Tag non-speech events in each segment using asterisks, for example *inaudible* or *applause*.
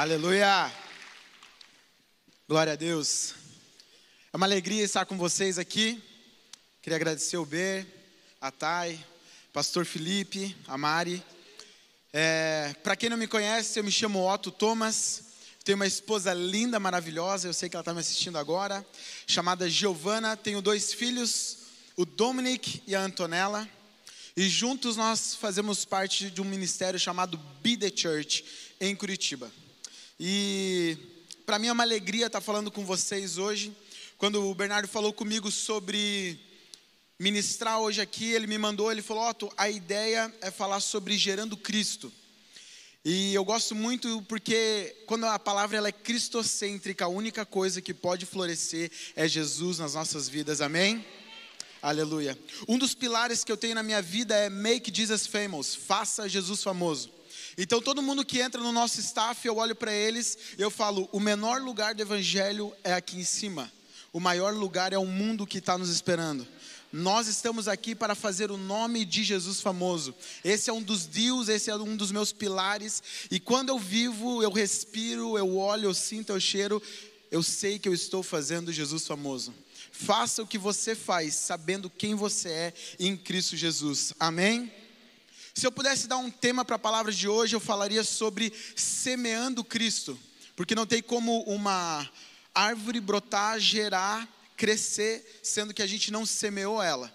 Aleluia! Glória a Deus. É uma alegria estar com vocês aqui. Queria agradecer o B, a Thay, Pastor Felipe, a Mari. É, Para quem não me conhece, eu me chamo Otto Thomas. Tenho uma esposa linda, maravilhosa. Eu sei que ela está me assistindo agora. Chamada Giovana. Tenho dois filhos, o Dominic e a Antonella. E juntos nós fazemos parte de um ministério chamado Be the Church em Curitiba. E para mim é uma alegria estar falando com vocês hoje. Quando o Bernardo falou comigo sobre ministrar hoje aqui, ele me mandou, ele falou: Otto, a ideia é falar sobre gerando Cristo. E eu gosto muito porque quando a palavra ela é cristocêntrica, a única coisa que pode florescer é Jesus nas nossas vidas. Amém? Aleluia. Um dos pilares que eu tenho na minha vida é make Jesus famous, faça Jesus famoso. Então, todo mundo que entra no nosso staff, eu olho para eles eu falo: o menor lugar do evangelho é aqui em cima, o maior lugar é o mundo que está nos esperando. Nós estamos aqui para fazer o nome de Jesus famoso. Esse é um dos deus, esse é um dos meus pilares. E quando eu vivo, eu respiro, eu olho, eu sinto, eu cheiro, eu sei que eu estou fazendo Jesus famoso. Faça o que você faz, sabendo quem você é em Cristo Jesus. Amém? Se eu pudesse dar um tema para a palavra de hoje, eu falaria sobre semeando Cristo, porque não tem como uma árvore brotar, gerar, crescer, sendo que a gente não semeou ela.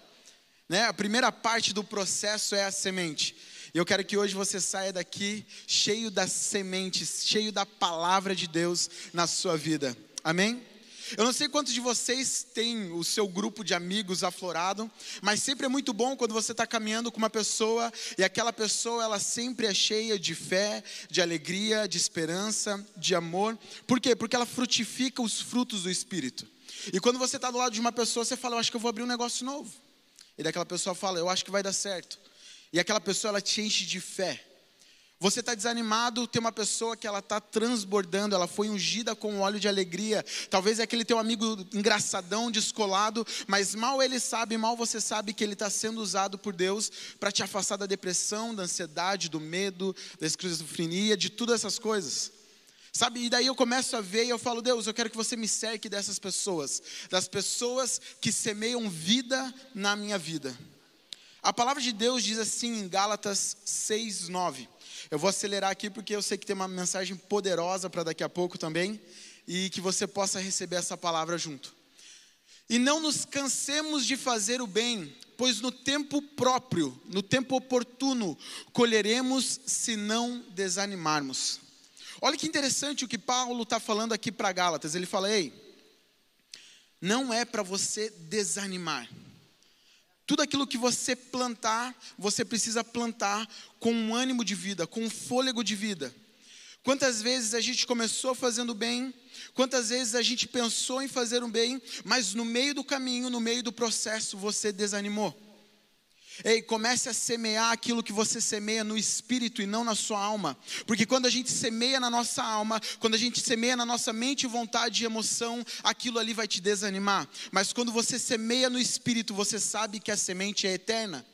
Né? A primeira parte do processo é a semente. E eu quero que hoje você saia daqui cheio das sementes, cheio da palavra de Deus na sua vida. Amém? Eu não sei quantos de vocês têm o seu grupo de amigos aflorado, mas sempre é muito bom quando você está caminhando com uma pessoa e aquela pessoa ela sempre é cheia de fé, de alegria, de esperança, de amor. Por quê? Porque ela frutifica os frutos do Espírito. E quando você está do lado de uma pessoa, você fala, eu acho que eu vou abrir um negócio novo. E daquela pessoa fala, eu acho que vai dar certo. E aquela pessoa ela te enche de fé. Você está desanimado, tem uma pessoa que ela está transbordando, ela foi ungida com óleo de alegria. Talvez é aquele teu amigo engraçadão, descolado, mas mal ele sabe, mal você sabe que ele está sendo usado por Deus para te afastar da depressão, da ansiedade, do medo, da esquizofrenia, de todas essas coisas. Sabe, e daí eu começo a ver e eu falo, Deus, eu quero que você me cerque dessas pessoas, das pessoas que semeiam vida na minha vida. A palavra de Deus diz assim em Gálatas 6, 9. Eu vou acelerar aqui porque eu sei que tem uma mensagem poderosa para daqui a pouco também e que você possa receber essa palavra junto. E não nos cansemos de fazer o bem, pois no tempo próprio, no tempo oportuno, colheremos se não desanimarmos. Olha que interessante o que Paulo está falando aqui para Gálatas. Ele fala: Ei, não é para você desanimar. Tudo aquilo que você plantar, você precisa plantar com um ânimo de vida, com um fôlego de vida. Quantas vezes a gente começou fazendo bem, quantas vezes a gente pensou em fazer um bem, mas no meio do caminho, no meio do processo, você desanimou. Ei, comece a semear aquilo que você semeia no espírito e não na sua alma. Porque quando a gente semeia na nossa alma, quando a gente semeia na nossa mente, vontade e emoção, aquilo ali vai te desanimar. Mas quando você semeia no espírito, você sabe que a semente é eterna.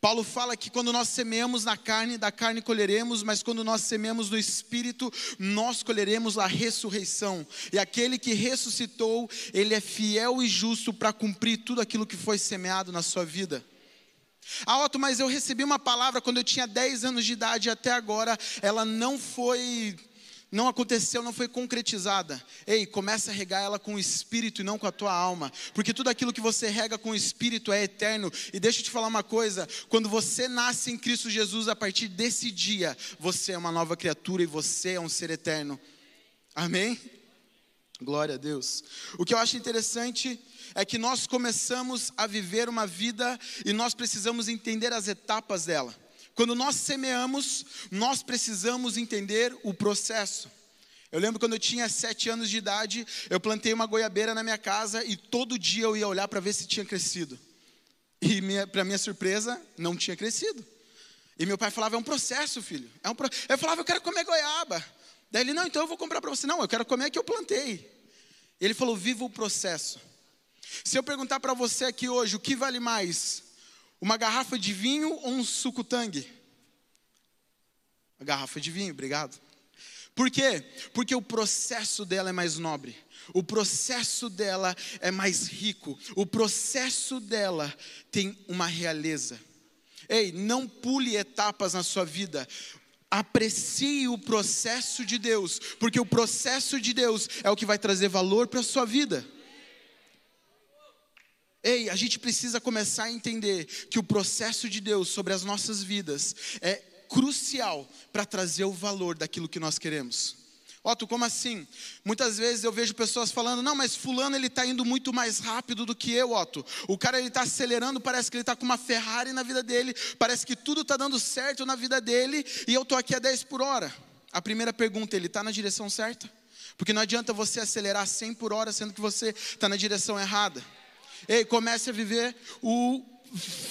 Paulo fala que quando nós semeamos na carne, da carne colheremos, mas quando nós semeamos no espírito, nós colheremos a ressurreição. E aquele que ressuscitou, ele é fiel e justo para cumprir tudo aquilo que foi semeado na sua vida. Ah, Otto, mas eu recebi uma palavra quando eu tinha 10 anos de idade e até agora ela não foi não aconteceu, não foi concretizada. Ei, começa a regar ela com o espírito e não com a tua alma, porque tudo aquilo que você rega com o espírito é eterno. E deixa eu te falar uma coisa: quando você nasce em Cristo Jesus, a partir desse dia, você é uma nova criatura e você é um ser eterno. Amém? Glória a Deus. O que eu acho interessante é que nós começamos a viver uma vida e nós precisamos entender as etapas dela. Quando nós semeamos, nós precisamos entender o processo. Eu lembro quando eu tinha sete anos de idade, eu plantei uma goiabeira na minha casa e todo dia eu ia olhar para ver se tinha crescido. E para minha surpresa, não tinha crescido. E meu pai falava: é um processo, filho. É um pro... Eu falava: eu quero comer goiaba. Daí ele: não, então eu vou comprar para você. Não, eu quero comer a que eu plantei. Ele falou: viva o processo. Se eu perguntar para você aqui hoje, o que vale mais? Uma garrafa de vinho ou um suco tangue? Uma garrafa de vinho, obrigado. Por quê? Porque o processo dela é mais nobre, o processo dela é mais rico, o processo dela tem uma realeza. Ei, não pule etapas na sua vida. Aprecie o processo de Deus, porque o processo de Deus é o que vai trazer valor para a sua vida. Ei, a gente precisa começar a entender que o processo de Deus sobre as nossas vidas é crucial para trazer o valor daquilo que nós queremos. Otto, como assim? Muitas vezes eu vejo pessoas falando, não, mas fulano ele está indo muito mais rápido do que eu, Otto. O cara ele está acelerando, parece que ele está com uma Ferrari na vida dele, parece que tudo está dando certo na vida dele, e eu estou aqui a 10 por hora. A primeira pergunta, ele está na direção certa? Porque não adianta você acelerar 100 por hora, sendo que você está na direção errada. Ei, comece a viver o,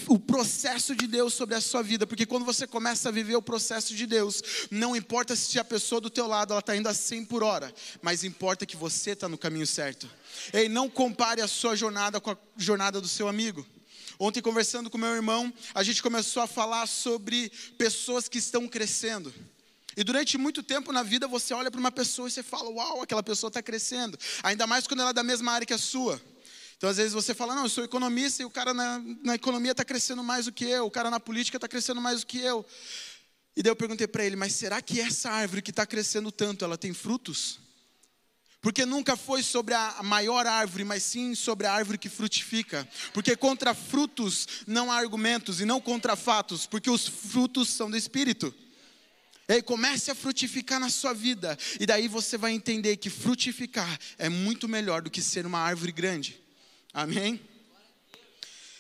o processo de Deus sobre a sua vida, porque quando você começa a viver o processo de Deus, não importa se a pessoa do teu lado ela está indo a 100 por hora, mas importa que você está no caminho certo. Ei, não compare a sua jornada com a jornada do seu amigo. Ontem, conversando com meu irmão, a gente começou a falar sobre pessoas que estão crescendo. E durante muito tempo na vida você olha para uma pessoa e você fala: Uau, aquela pessoa está crescendo. Ainda mais quando ela é da mesma área que a sua. Então, às vezes você fala, não, eu sou economista e o cara na, na economia está crescendo mais do que eu, o cara na política está crescendo mais do que eu. E daí eu perguntei para ele, mas será que essa árvore que está crescendo tanto, ela tem frutos? Porque nunca foi sobre a maior árvore, mas sim sobre a árvore que frutifica. Porque contra frutos não há argumentos e não contra fatos, porque os frutos são do Espírito. Ei, comece a frutificar na sua vida, e daí você vai entender que frutificar é muito melhor do que ser uma árvore grande. Amém?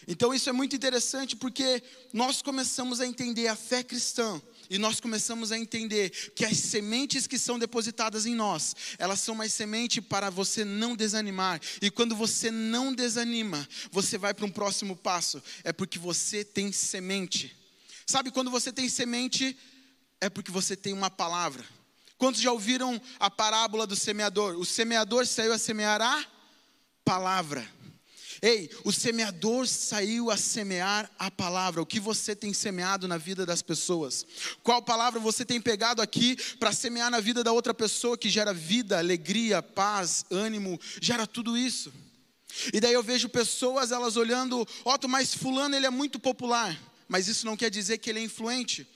Então isso é muito interessante porque nós começamos a entender a fé cristã e nós começamos a entender que as sementes que são depositadas em nós, elas são mais semente para você não desanimar. E quando você não desanima, você vai para um próximo passo, é porque você tem semente. Sabe quando você tem semente, é porque você tem uma palavra. Quantos já ouviram a parábola do semeador? O semeador saiu a semear a palavra. Ei, o semeador saiu a semear a palavra. O que você tem semeado na vida das pessoas? Qual palavra você tem pegado aqui para semear na vida da outra pessoa que gera vida, alegria, paz, ânimo, gera tudo isso? E daí eu vejo pessoas elas olhando, Otto, mas fulano ele é muito popular, mas isso não quer dizer que ele é influente.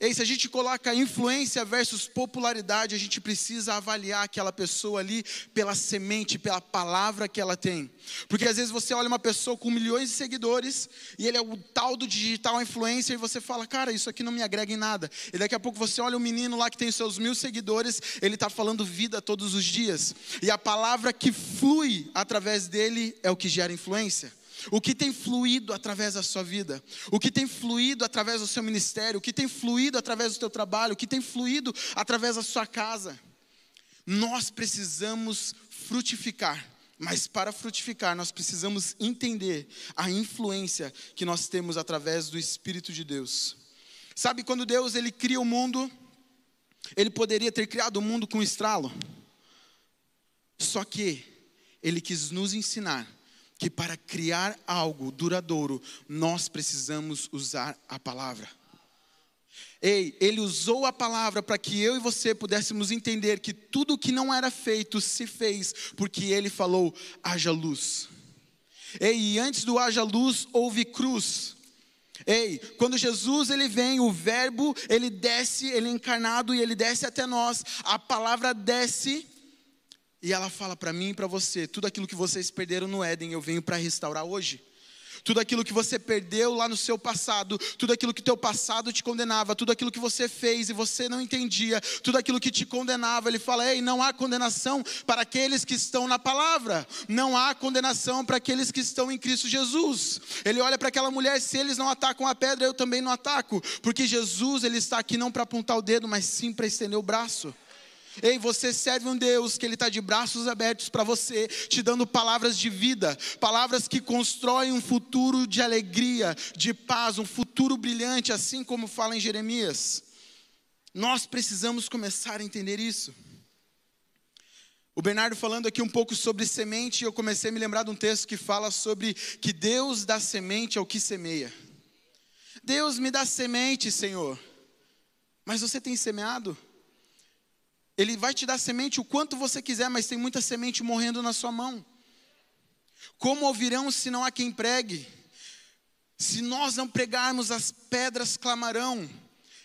Ei, se a gente coloca influência versus popularidade, a gente precisa avaliar aquela pessoa ali pela semente, pela palavra que ela tem. Porque às vezes você olha uma pessoa com milhões de seguidores e ele é o tal do digital influencer e você fala, cara, isso aqui não me agrega em nada. E daqui a pouco você olha um menino lá que tem seus mil seguidores, ele está falando vida todos os dias. E a palavra que flui através dele é o que gera influência. O que tem fluído através da sua vida, o que tem fluído através do seu ministério, o que tem fluído através do seu trabalho, o que tem fluído através da sua casa. Nós precisamos frutificar, mas para frutificar nós precisamos entender a influência que nós temos através do Espírito de Deus. Sabe quando Deus ele cria o mundo, ele poderia ter criado o mundo com um estralo. Só que ele quis nos ensinar que para criar algo duradouro, nós precisamos usar a palavra. Ei, ele usou a palavra para que eu e você pudéssemos entender que tudo que não era feito se fez, porque ele falou: haja luz. Ei, e antes do haja luz, houve cruz. Ei, quando Jesus ele vem, o verbo, ele desce, ele é encarnado e ele desce até nós. A palavra desce e ela fala para mim e para você: tudo aquilo que vocês perderam no Éden, eu venho para restaurar hoje. Tudo aquilo que você perdeu lá no seu passado, tudo aquilo que teu passado te condenava, tudo aquilo que você fez e você não entendia, tudo aquilo que te condenava, ele fala: "Ei, não há condenação para aqueles que estão na palavra. Não há condenação para aqueles que estão em Cristo Jesus". Ele olha para aquela mulher, se eles não atacam a pedra, eu também não ataco, porque Jesus ele está aqui não para apontar o dedo, mas sim para estender o braço. Ei, você serve um Deus que Ele está de braços abertos para você, te dando palavras de vida, palavras que constroem um futuro de alegria, de paz, um futuro brilhante, assim como fala em Jeremias. Nós precisamos começar a entender isso. O Bernardo falando aqui um pouco sobre semente, eu comecei a me lembrar de um texto que fala sobre que Deus dá semente ao que semeia. Deus me dá semente, Senhor. Mas você tem semeado? Ele vai te dar semente o quanto você quiser, mas tem muita semente morrendo na sua mão. Como ouvirão se não há quem pregue? Se nós não pregarmos, as pedras clamarão.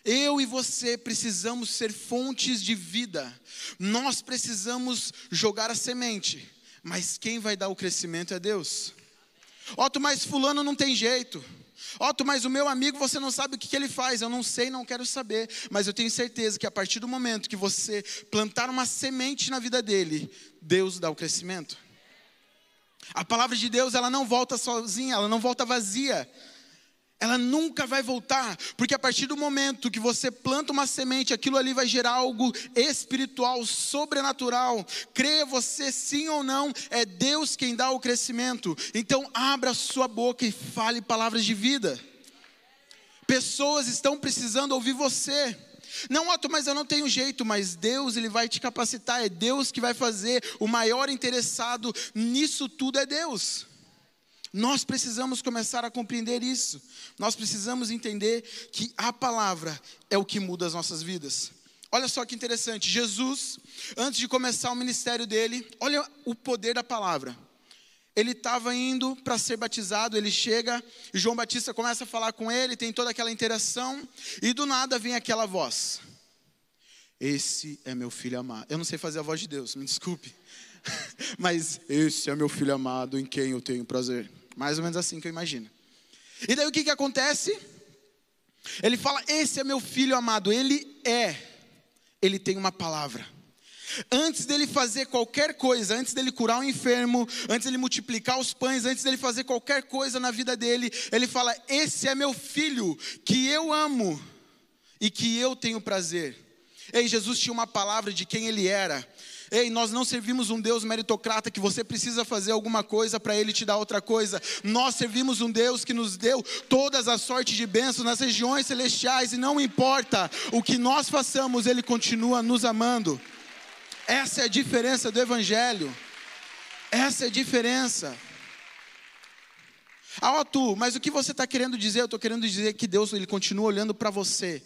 Eu e você precisamos ser fontes de vida. Nós precisamos jogar a semente, mas quem vai dar o crescimento é Deus. Otto, mas fulano não tem jeito. Otto, mas o meu amigo você não sabe o que, que ele faz. Eu não sei, não quero saber. Mas eu tenho certeza que a partir do momento que você plantar uma semente na vida dele, Deus dá o crescimento. A palavra de Deus, ela não volta sozinha, ela não volta vazia. Ela nunca vai voltar, porque a partir do momento que você planta uma semente, aquilo ali vai gerar algo espiritual, sobrenatural. Creia você sim ou não, é Deus quem dá o crescimento. Então, abra sua boca e fale palavras de vida. Pessoas estão precisando ouvir você. Não, Otto, mas eu não tenho jeito, mas Deus ele vai te capacitar, é Deus que vai fazer. O maior interessado nisso tudo é Deus. Nós precisamos começar a compreender isso. Nós precisamos entender que a palavra é o que muda as nossas vidas. Olha só que interessante, Jesus, antes de começar o ministério dele, olha o poder da palavra. Ele estava indo para ser batizado, ele chega, João Batista começa a falar com ele, tem toda aquela interação, e do nada vem aquela voz: Esse é meu filho amado. Eu não sei fazer a voz de Deus, me desculpe, *laughs* mas esse é meu filho amado em quem eu tenho prazer. Mais ou menos assim que eu imagino. E daí o que, que acontece? Ele fala: Esse é meu filho amado, ele é, ele tem uma palavra. Antes dele fazer qualquer coisa, antes dele curar um enfermo, antes dele multiplicar os pães, antes dele fazer qualquer coisa na vida dele, ele fala: Esse é meu filho, que eu amo e que eu tenho prazer. Ei, Jesus tinha uma palavra de quem ele era. Ei, nós não servimos um Deus meritocrata que você precisa fazer alguma coisa para Ele te dar outra coisa. Nós servimos um Deus que nos deu todas as sortes de bênçãos nas regiões celestiais e não importa o que nós façamos, Ele continua nos amando. Essa é a diferença do Evangelho. Essa é a diferença. Ah, tu, mas o que você está querendo dizer? Eu estou querendo dizer que Deus ele continua olhando para você.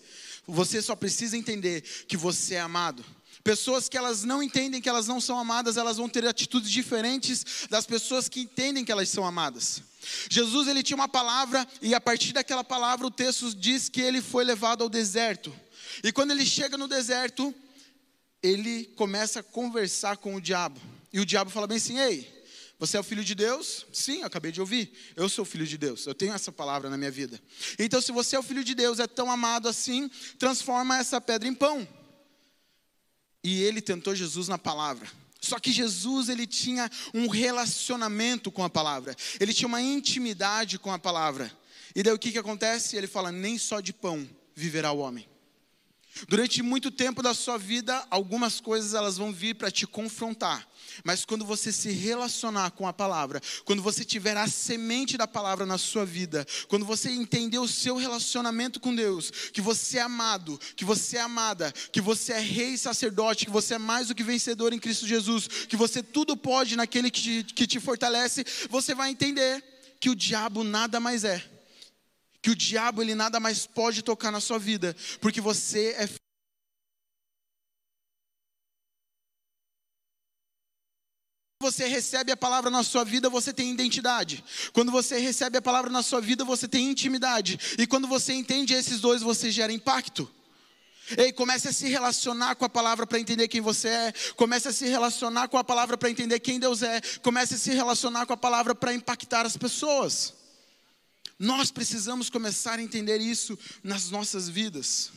Você só precisa entender que você é amado. Pessoas que elas não entendem que elas não são amadas, elas vão ter atitudes diferentes das pessoas que entendem que elas são amadas. Jesus ele tinha uma palavra e a partir daquela palavra o texto diz que ele foi levado ao deserto. E quando ele chega no deserto, ele começa a conversar com o diabo. E o diabo fala bem assim: Ei, você é o filho de Deus? Sim, eu acabei de ouvir. Eu sou filho de Deus. Eu tenho essa palavra na minha vida. Então, se você é o filho de Deus, é tão amado assim, transforma essa pedra em pão. E ele tentou Jesus na palavra. Só que Jesus ele tinha um relacionamento com a palavra. Ele tinha uma intimidade com a palavra. E daí o que, que acontece? Ele fala: nem só de pão viverá o homem. Durante muito tempo da sua vida, algumas coisas elas vão vir para te confrontar. Mas quando você se relacionar com a palavra, quando você tiver a semente da palavra na sua vida, quando você entender o seu relacionamento com Deus, que você é amado, que você é amada, que você é rei e sacerdote, que você é mais do que vencedor em Cristo Jesus, que você tudo pode naquele que te, que te fortalece, você vai entender que o diabo nada mais é que o diabo ele nada mais pode tocar na sua vida, porque você é você recebe a palavra na sua vida, você tem identidade. Quando você recebe a palavra na sua vida, você tem intimidade. E quando você entende esses dois, você gera impacto. Ei, comece a se relacionar com a palavra para entender quem você é. Comece a se relacionar com a palavra para entender quem Deus é. Comece a se relacionar com a palavra para impactar as pessoas. Nós precisamos começar a entender isso nas nossas vidas.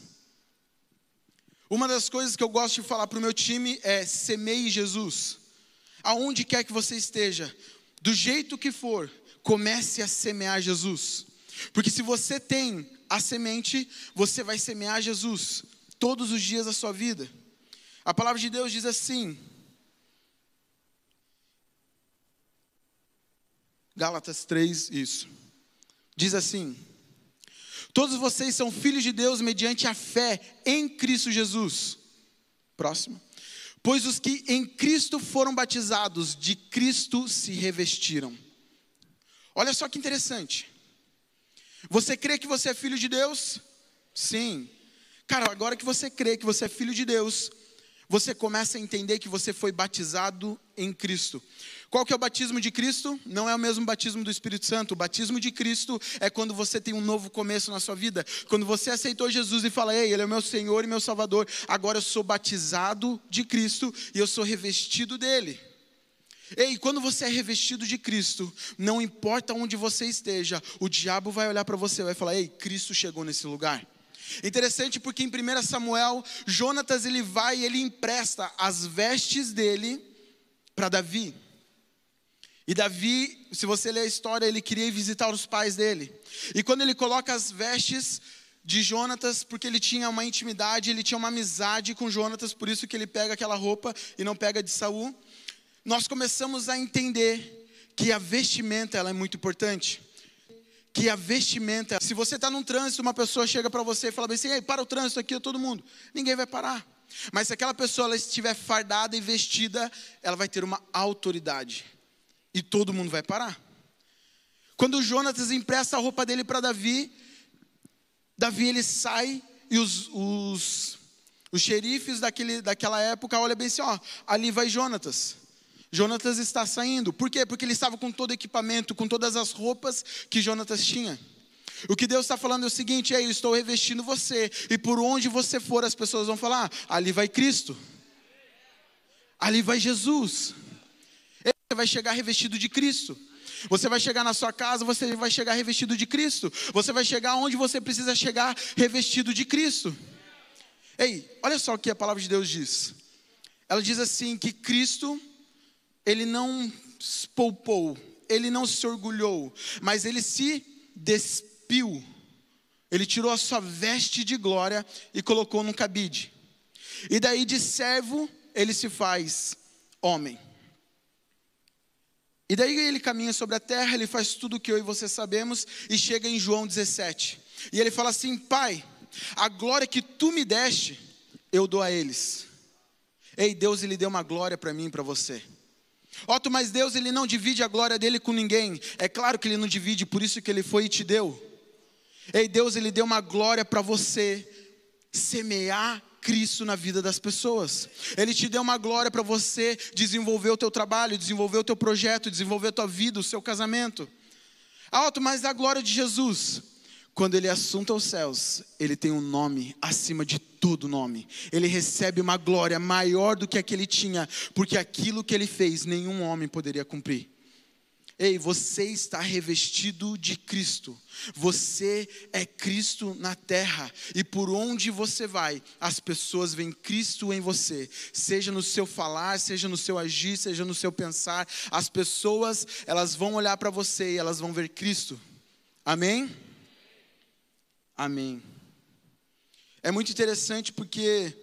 Uma das coisas que eu gosto de falar para o meu time é: semeie Jesus. Aonde quer que você esteja, do jeito que for, comece a semear Jesus. Porque se você tem a semente, você vai semear Jesus todos os dias da sua vida. A palavra de Deus diz assim: Gálatas 3, isso. Diz assim: Todos vocês são filhos de Deus mediante a fé em Cristo Jesus. Próximo. Pois os que em Cristo foram batizados, de Cristo se revestiram. Olha só que interessante. Você crê que você é filho de Deus? Sim. Cara, agora que você crê que você é filho de Deus, você começa a entender que você foi batizado em Cristo. Qual que é o batismo de Cristo? Não é o mesmo batismo do Espírito Santo. O batismo de Cristo é quando você tem um novo começo na sua vida. Quando você aceitou Jesus e fala: "Ei, ele é meu Senhor e meu Salvador. Agora eu sou batizado de Cristo e eu sou revestido dele." Ei, quando você é revestido de Cristo, não importa onde você esteja, o diabo vai olhar para você e vai falar: "Ei, Cristo chegou nesse lugar." Interessante porque em 1 Samuel, Jonatas ele vai e ele empresta as vestes dele para Davi. E Davi, se você ler a história, ele queria ir visitar os pais dele. E quando ele coloca as vestes de Jonatas, porque ele tinha uma intimidade, ele tinha uma amizade com Jonatas, por isso que ele pega aquela roupa e não pega de Saul. Nós começamos a entender que a vestimenta ela é muito importante. Que a vestimenta, se você está num trânsito, uma pessoa chega para você e fala assim: Ei, para o trânsito aqui, todo mundo. Ninguém vai parar. Mas se aquela pessoa ela estiver fardada e vestida, ela vai ter uma autoridade e todo mundo vai parar. Quando Jonatas empresta a roupa dele para Davi, Davi ele sai e os, os, os xerifes daquele, daquela época olham bem assim: ó, ali vai Jonatas. Jonatas está saindo. Por quê? Porque ele estava com todo o equipamento, com todas as roupas que Jonatas tinha. O que Deus está falando é o seguinte: eu estou revestindo você, e por onde você for, as pessoas vão falar: ali vai Cristo, ali vai Jesus. Você vai chegar revestido de Cristo. Você vai chegar na sua casa, você vai chegar revestido de Cristo. Você vai chegar onde você precisa chegar revestido de Cristo. Ei, olha só o que a palavra de Deus diz. Ela diz assim que Cristo ele não se poupou, ele não se orgulhou, mas ele se despiu. Ele tirou a sua veste de glória e colocou num cabide. E daí de servo ele se faz homem. E daí ele caminha sobre a terra, ele faz tudo o que eu e você sabemos e chega em João 17. E ele fala assim: Pai, a glória que tu me deste, eu dou a eles. Ei, Deus, ele deu uma glória para mim e para você. Otto, mas Deus, ele não divide a glória dele com ninguém. É claro que ele não divide, por isso que ele foi e te deu. Ei, Deus, ele deu uma glória para você semear Cristo na vida das pessoas. Ele te deu uma glória para você desenvolver o teu trabalho, desenvolver o teu projeto, desenvolver a tua vida, o seu casamento. Alto, mas a glória de Jesus. Quando ele assunta aos céus, ele tem um nome acima de todo nome. Ele recebe uma glória maior do que a que ele tinha, porque aquilo que ele fez, nenhum homem poderia cumprir. Ei, você está revestido de Cristo. Você é Cristo na terra. E por onde você vai, as pessoas veem Cristo em você. Seja no seu falar, seja no seu agir, seja no seu pensar. As pessoas, elas vão olhar para você e elas vão ver Cristo. Amém? Amém. É muito interessante porque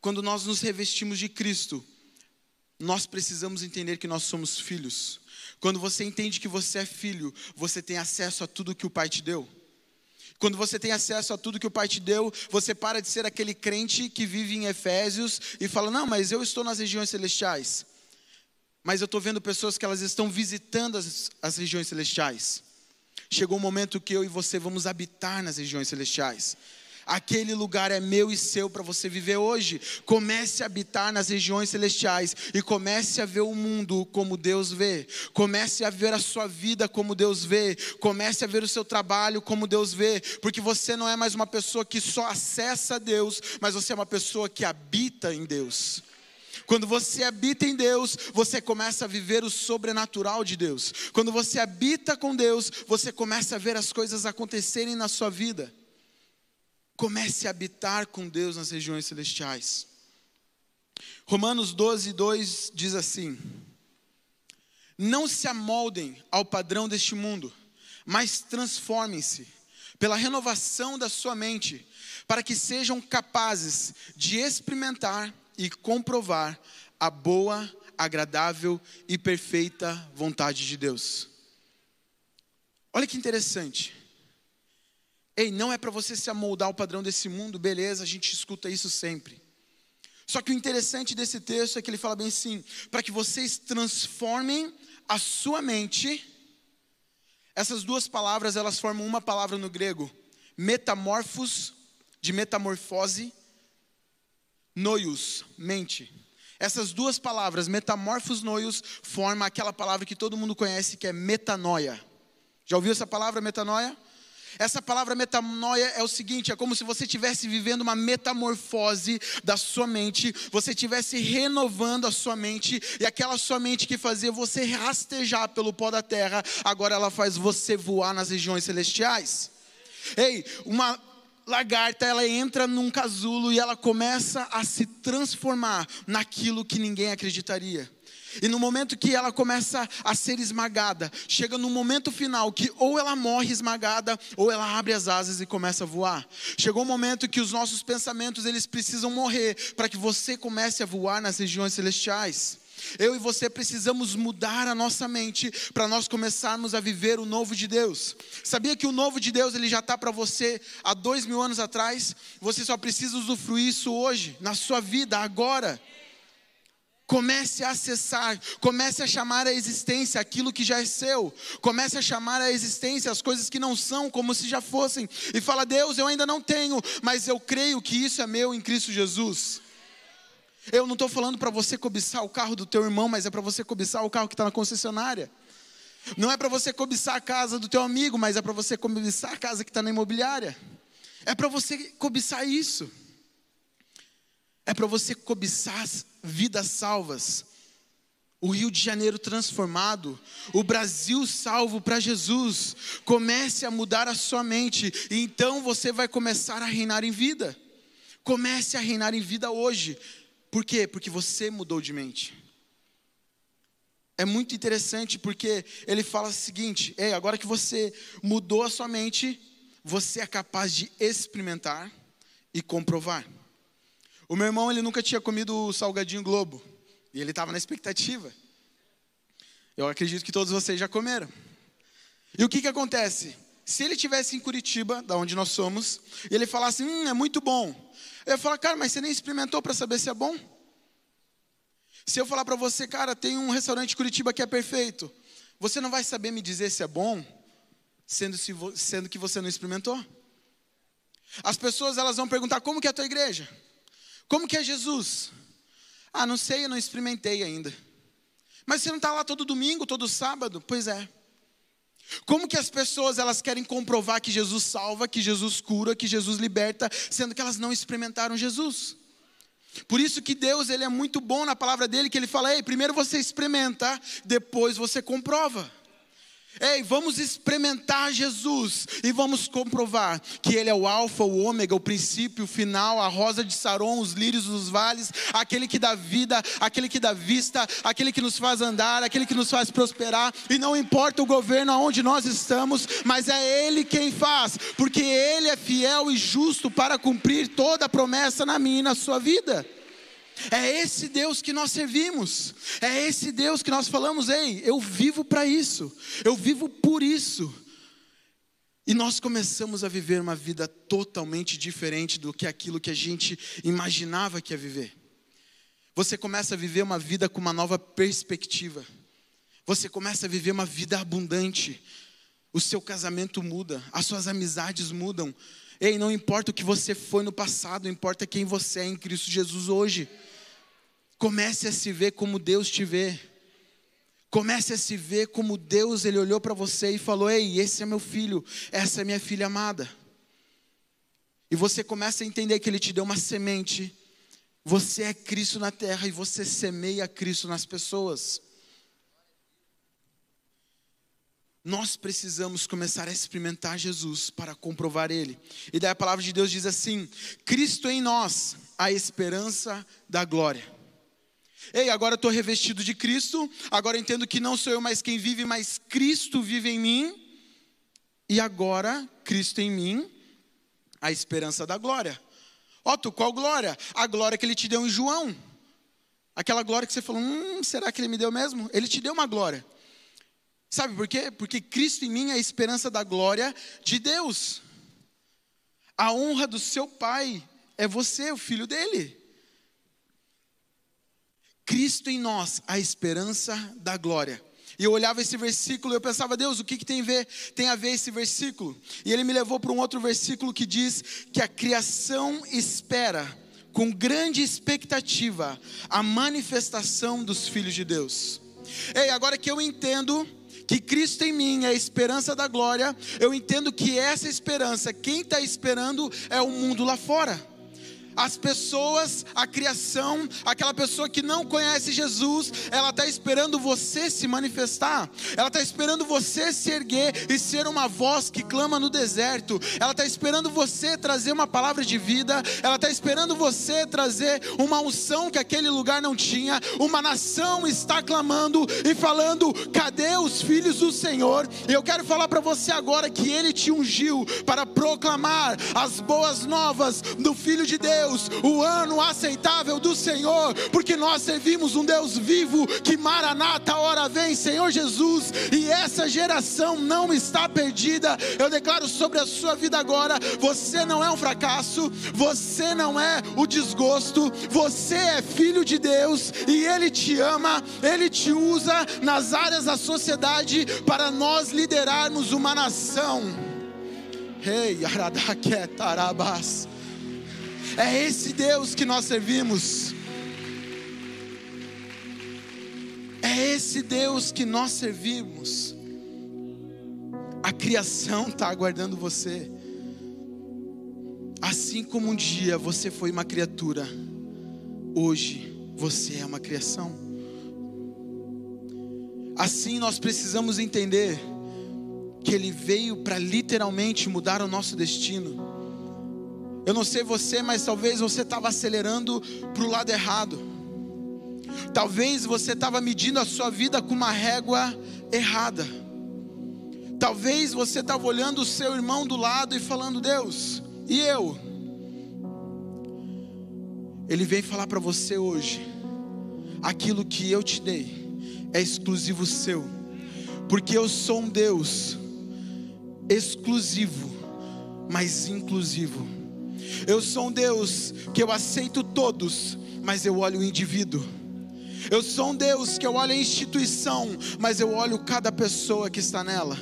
quando nós nos revestimos de Cristo, nós precisamos entender que nós somos filhos. Quando você entende que você é filho, você tem acesso a tudo que o Pai te deu. Quando você tem acesso a tudo que o Pai te deu, você para de ser aquele crente que vive em Efésios e fala: Não, mas eu estou nas regiões celestiais. Mas eu estou vendo pessoas que elas estão visitando as, as regiões celestiais. Chegou o um momento que eu e você vamos habitar nas regiões celestiais. Aquele lugar é meu e seu para você viver hoje. Comece a habitar nas regiões celestiais e comece a ver o mundo como Deus vê. Comece a ver a sua vida como Deus vê. Comece a ver o seu trabalho como Deus vê, porque você não é mais uma pessoa que só acessa Deus, mas você é uma pessoa que habita em Deus. Quando você habita em Deus, você começa a viver o sobrenatural de Deus. Quando você habita com Deus, você começa a ver as coisas acontecerem na sua vida. Comece a habitar com Deus nas regiões celestiais. Romanos 12, 2 diz assim: Não se amoldem ao padrão deste mundo, mas transformem-se pela renovação da sua mente, para que sejam capazes de experimentar e comprovar a boa, agradável e perfeita vontade de Deus. Olha que interessante. Ei, não é para você se amoldar ao padrão desse mundo, beleza, a gente escuta isso sempre. Só que o interessante desse texto é que ele fala bem assim: para que vocês transformem a sua mente. Essas duas palavras, elas formam uma palavra no grego, metamorfos, de metamorfose, noios, mente. Essas duas palavras, metamorfos noios, formam aquela palavra que todo mundo conhece que é metanoia. Já ouviu essa palavra metanoia? Essa palavra metanoia é o seguinte: é como se você estivesse vivendo uma metamorfose da sua mente, você estivesse renovando a sua mente, e aquela sua mente que fazia você rastejar pelo pó da terra, agora ela faz você voar nas regiões celestiais. Ei, uma lagarta, ela entra num casulo e ela começa a se transformar naquilo que ninguém acreditaria. E no momento que ela começa a ser esmagada, chega no momento final que ou ela morre esmagada ou ela abre as asas e começa a voar. Chegou o momento que os nossos pensamentos eles precisam morrer para que você comece a voar nas regiões celestiais. Eu e você precisamos mudar a nossa mente para nós começarmos a viver o novo de Deus. Sabia que o novo de Deus ele já está para você há dois mil anos atrás? Você só precisa usufruir isso hoje, na sua vida, agora. Comece a acessar, comece a chamar à existência aquilo que já é seu. Comece a chamar à existência as coisas que não são como se já fossem. E fala: Deus, eu ainda não tenho, mas eu creio que isso é meu em Cristo Jesus. Eu não estou falando para você cobiçar o carro do teu irmão, mas é para você cobiçar o carro que está na concessionária. Não é para você cobiçar a casa do teu amigo, mas é para você cobiçar a casa que está na imobiliária. É para você cobiçar isso. É para você cobiçar vidas salvas. O Rio de Janeiro transformado, o Brasil salvo para Jesus. Comece a mudar a sua mente, e então você vai começar a reinar em vida. Comece a reinar em vida hoje. Por quê? Porque você mudou de mente. É muito interessante porque ele fala o seguinte: Ei, agora que você mudou a sua mente, você é capaz de experimentar e comprovar. O meu irmão ele nunca tinha comido o salgadinho Globo e ele estava na expectativa. Eu acredito que todos vocês já comeram. E o que que acontece? Se ele tivesse em Curitiba, da onde nós somos, e ele falasse, hum, é muito bom, eu ia falar, cara, mas você nem experimentou para saber se é bom? Se eu falar para você, cara, tem um restaurante em Curitiba que é perfeito, você não vai saber me dizer se é bom, sendo, se, sendo que você não experimentou? As pessoas elas vão perguntar como que é a tua igreja? Como que é Jesus? Ah, não sei, eu não experimentei ainda. Mas você não está lá todo domingo, todo sábado? Pois é. Como que as pessoas elas querem comprovar que Jesus salva, que Jesus cura, que Jesus liberta, sendo que elas não experimentaram Jesus? Por isso que Deus ele é muito bom na palavra dele, que ele fala: "Ei, primeiro você experimenta, depois você comprova". Ei, vamos experimentar Jesus e vamos comprovar que Ele é o Alfa, o Ômega, o princípio, o final, a rosa de Saron, os lírios dos vales, aquele que dá vida, aquele que dá vista, aquele que nos faz andar, aquele que nos faz prosperar. E não importa o governo aonde nós estamos, mas é Ele quem faz, porque Ele é fiel e justo para cumprir toda a promessa na minha e na sua vida. É esse Deus que nós servimos. É esse Deus que nós falamos, ei, eu vivo para isso. Eu vivo por isso. E nós começamos a viver uma vida totalmente diferente do que aquilo que a gente imaginava que ia viver. Você começa a viver uma vida com uma nova perspectiva. Você começa a viver uma vida abundante. O seu casamento muda, as suas amizades mudam. Ei, não importa o que você foi no passado, importa quem você é em Cristo Jesus hoje. Comece a se ver como Deus te vê. Comece a se ver como Deus, Ele olhou para você e falou: Ei, esse é meu filho, essa é minha filha amada. E você começa a entender que Ele te deu uma semente. Você é Cristo na terra e você semeia Cristo nas pessoas. Nós precisamos começar a experimentar Jesus para comprovar Ele. E daí a palavra de Deus diz assim: Cristo em nós, a esperança da glória. Ei, agora estou revestido de Cristo, agora entendo que não sou eu mais quem vive, mas Cristo vive em mim. E agora, Cristo em mim, a esperança da glória. Otto, qual glória? A glória que ele te deu em João. Aquela glória que você falou, hum, será que ele me deu mesmo? Ele te deu uma glória. Sabe por quê? Porque Cristo em mim é a esperança da glória de Deus. A honra do seu pai é você, o filho dele. Cristo em nós, a esperança da glória. E eu olhava esse versículo e eu pensava, Deus, o que, que tem, a ver, tem a ver esse versículo? E ele me levou para um outro versículo que diz que a criação espera com grande expectativa a manifestação dos filhos de Deus. Ei, agora que eu entendo que Cristo em mim é a esperança da glória, eu entendo que essa esperança, quem está esperando é o mundo lá fora as pessoas, a criação, aquela pessoa que não conhece Jesus, ela está esperando você se manifestar, ela está esperando você se erguer e ser uma voz que clama no deserto, ela está esperando você trazer uma palavra de vida, ela está esperando você trazer uma unção que aquele lugar não tinha, uma nação está clamando e falando: cadê os filhos do Senhor? E eu quero falar para você agora que Ele te ungiu para proclamar as boas novas do Filho de Deus Deus, o ano aceitável do Senhor, porque nós servimos um Deus vivo que Maranata, hora vem, Senhor Jesus, e essa geração não está perdida. Eu declaro sobre a sua vida agora: você não é um fracasso, você não é o desgosto, você é filho de Deus e Ele te ama, Ele te usa nas áreas da sociedade para nós liderarmos uma nação. Hey, Aradaketarabas. É esse Deus que nós servimos. É esse Deus que nós servimos. A criação está aguardando você. Assim como um dia você foi uma criatura, hoje você é uma criação. Assim nós precisamos entender que Ele veio para literalmente mudar o nosso destino. Eu não sei você, mas talvez você estava acelerando para o lado errado. Talvez você estava medindo a sua vida com uma régua errada. Talvez você estava olhando o seu irmão do lado e falando: Deus, e eu? Ele vem falar para você hoje: aquilo que eu te dei é exclusivo seu, porque eu sou um Deus exclusivo, mas inclusivo. Eu sou um Deus que eu aceito todos, mas eu olho o indivíduo. Eu sou um Deus que eu olho a instituição, mas eu olho cada pessoa que está nela.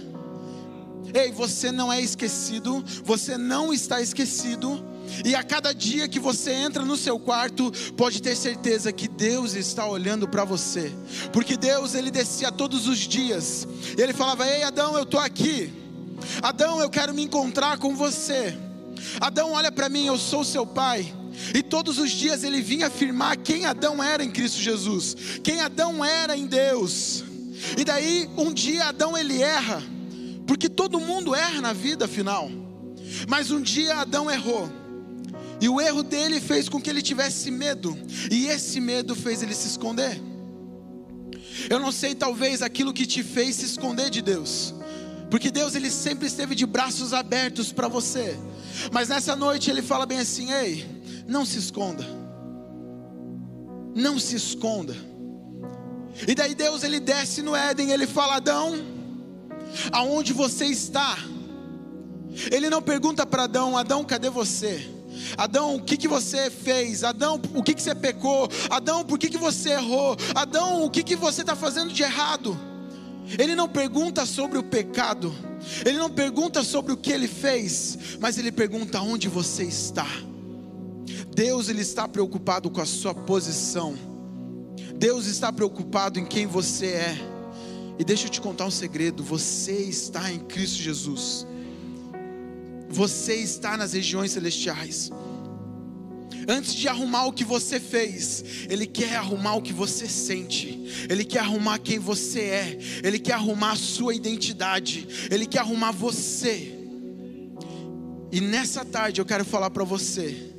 Ei, você não é esquecido, você não está esquecido. E a cada dia que você entra no seu quarto, pode ter certeza que Deus está olhando para você. Porque Deus, ele descia todos os dias. Ele falava: "Ei, Adão, eu estou aqui. Adão, eu quero me encontrar com você." Adão, olha para mim, eu sou seu pai. E todos os dias ele vinha afirmar quem Adão era em Cristo Jesus, quem Adão era em Deus. E daí um dia Adão ele erra, porque todo mundo erra na vida afinal. Mas um dia Adão errou. E o erro dele fez com que ele tivesse medo, e esse medo fez ele se esconder. Eu não sei, talvez aquilo que te fez se esconder de Deus. Porque Deus ele sempre esteve de braços abertos para você. Mas nessa noite ele fala bem assim: "Ei, não se esconda. Não se esconda." E daí Deus ele desce no Éden, ele fala: "Adão, aonde você está?" Ele não pergunta para Adão: "Adão, cadê você?" Adão, o que, que você fez? Adão, o que, que você pecou? Adão, por que, que você errou? Adão, o que, que você está fazendo de errado? Ele não pergunta sobre o pecado, ele não pergunta sobre o que ele fez, mas ele pergunta onde você está. Deus ele está preocupado com a sua posição. Deus está preocupado em quem você é. E deixa eu te contar um segredo: você está em Cristo Jesus. Você está nas regiões celestiais. Antes de arrumar o que você fez, Ele quer arrumar o que você sente, Ele quer arrumar quem você é, Ele quer arrumar a sua identidade, Ele quer arrumar você. E nessa tarde eu quero falar para você: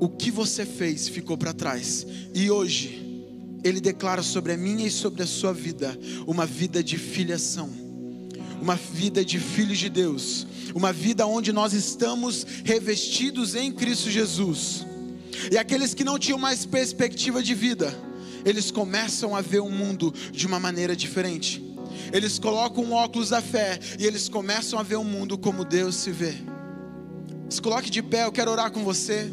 o que você fez ficou para trás, e hoje, Ele declara sobre a minha e sobre a sua vida uma vida de filiação, uma vida de filhos de Deus, uma vida onde nós estamos revestidos em Cristo Jesus. E aqueles que não tinham mais perspectiva de vida, eles começam a ver o mundo de uma maneira diferente. Eles colocam um óculos da fé e eles começam a ver o mundo como Deus se vê. Se coloque de pé, eu quero orar com você.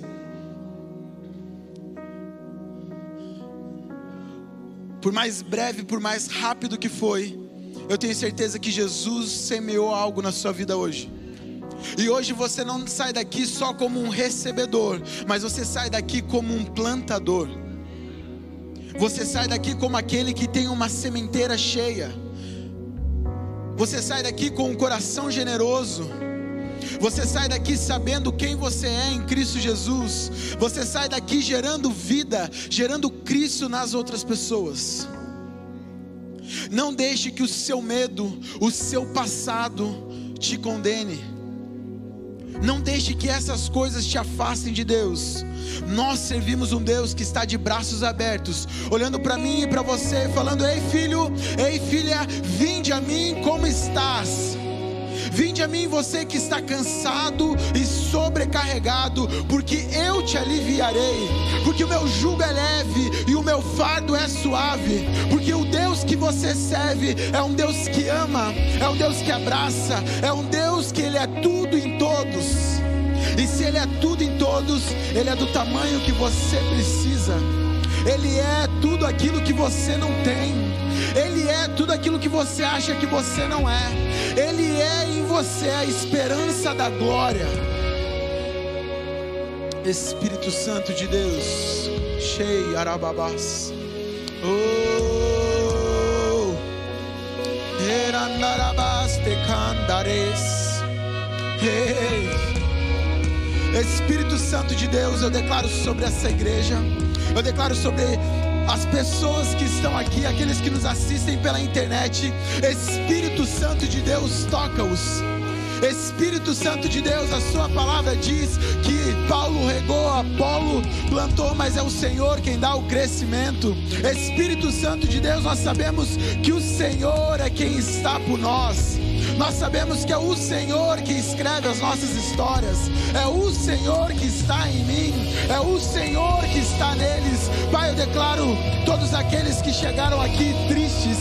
Por mais breve, por mais rápido que foi, eu tenho certeza que Jesus semeou algo na sua vida hoje. E hoje você não sai daqui só como um recebedor, mas você sai daqui como um plantador. Você sai daqui como aquele que tem uma sementeira cheia. Você sai daqui com um coração generoso. Você sai daqui sabendo quem você é em Cristo Jesus. Você sai daqui gerando vida, gerando Cristo nas outras pessoas. Não deixe que o seu medo, o seu passado te condene. Não deixe que essas coisas te afastem de Deus. Nós servimos um Deus que está de braços abertos, olhando para mim e para você, falando: Ei filho, ei filha, vinde a mim como estás. Vinde a mim você que está cansado e sobrecarregado, porque eu te aliviarei, porque o meu jugo é leve e o meu fardo é suave, porque o Deus que você serve é um Deus que ama, é um Deus que abraça, é um Deus que Ele é tudo em todos. E se Ele é tudo em todos, Ele é do tamanho que você precisa. Ele é tudo aquilo que você não tem. Ele é tudo aquilo que você acha que você não é. Ele é em você a esperança da glória. Espírito Santo de Deus, Shei Arababás. Oh, Erandarabás Tecandares. Hey. Espírito Santo de Deus, eu declaro sobre essa igreja eu declaro sobre as pessoas que estão aqui, aqueles que nos assistem pela internet. Espírito Santo de Deus, toca-os. Espírito Santo de Deus, a Sua palavra diz que Paulo regou, Apolo plantou, mas é o Senhor quem dá o crescimento. Espírito Santo de Deus, nós sabemos que o Senhor é quem está por nós. Nós sabemos que é o Senhor que escreve as nossas histórias, é o Senhor que está em mim, é o Senhor que está neles. Pai, eu declaro todos aqueles que chegaram aqui tristes,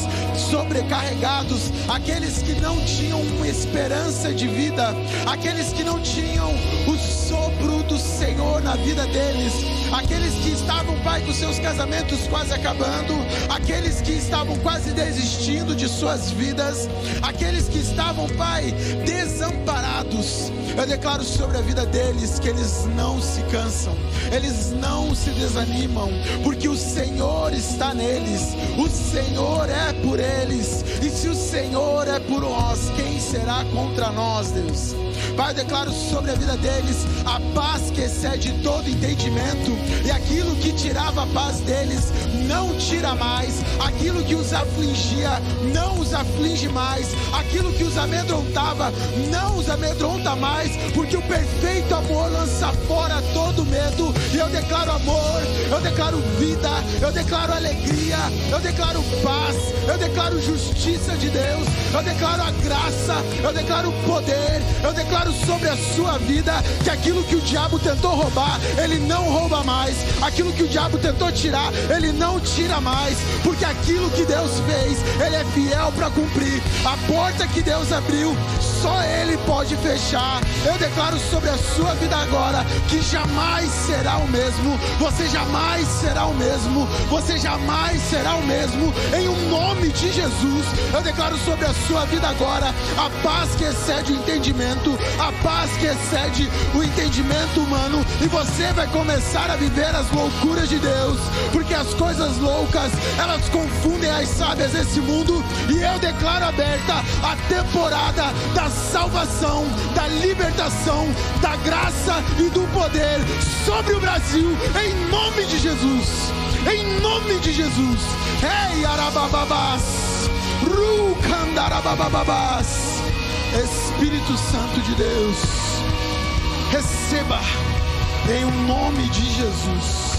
sobrecarregados, aqueles que não tinham esperança de vida, aqueles que não tinham o sopro do Senhor na vida deles, aqueles que estavam, Pai, com seus casamentos quase acabando, aqueles que estavam quase desistindo de suas vidas, aqueles que estavam, Pai, desamparados. Eu declaro sobre a vida deles que eles não se cansam, eles não se desanimam, porque o Senhor está neles, o Senhor é por eles, e se o Senhor é por nós, quem será contra nós, Deus? Pai, eu declaro sobre a vida deles a paz que excede todo entendimento, e aquilo que tirava a paz deles não tira mais, aquilo que os afligia não os aflige mais, aquilo que os amedrontava não os amedronta mais, porque o perfeito amor lança fora todo medo, e eu declaro amor, eu declaro vida, eu declaro alegria, eu declaro paz, eu declaro justiça de Deus, eu declaro a graça, eu declaro poder, eu declaro sobre a sua vida que aquilo que o diabo tentou roubar, ele não rouba mais, aquilo que o diabo tentou tirar, ele não tira mais, porque aquilo que Deus fez, ele é fiel para cumprir. A porta que Deus abriu, só ele pode fechar. Eu declaro sobre a sua vida agora que jamais será o mesmo, você jamais será o mesmo, você jamais será o mesmo, em um nome de Jesus. Eu declaro sobre a sua vida agora a paz que excede o entendimento, a paz que excede o entendimento humano, e você vai começar a viver as loucuras de Deus, porque as coisas loucas elas confundem as sábias desse mundo, e eu declaro aberta a temporada da salvação, da libertação, da graça e do poder sobre o Brasil, em nome de Jesus, em nome de Jesus. Ei, Arabababás, Rucandarabababás. Espírito Santo de Deus, receba em nome de Jesus.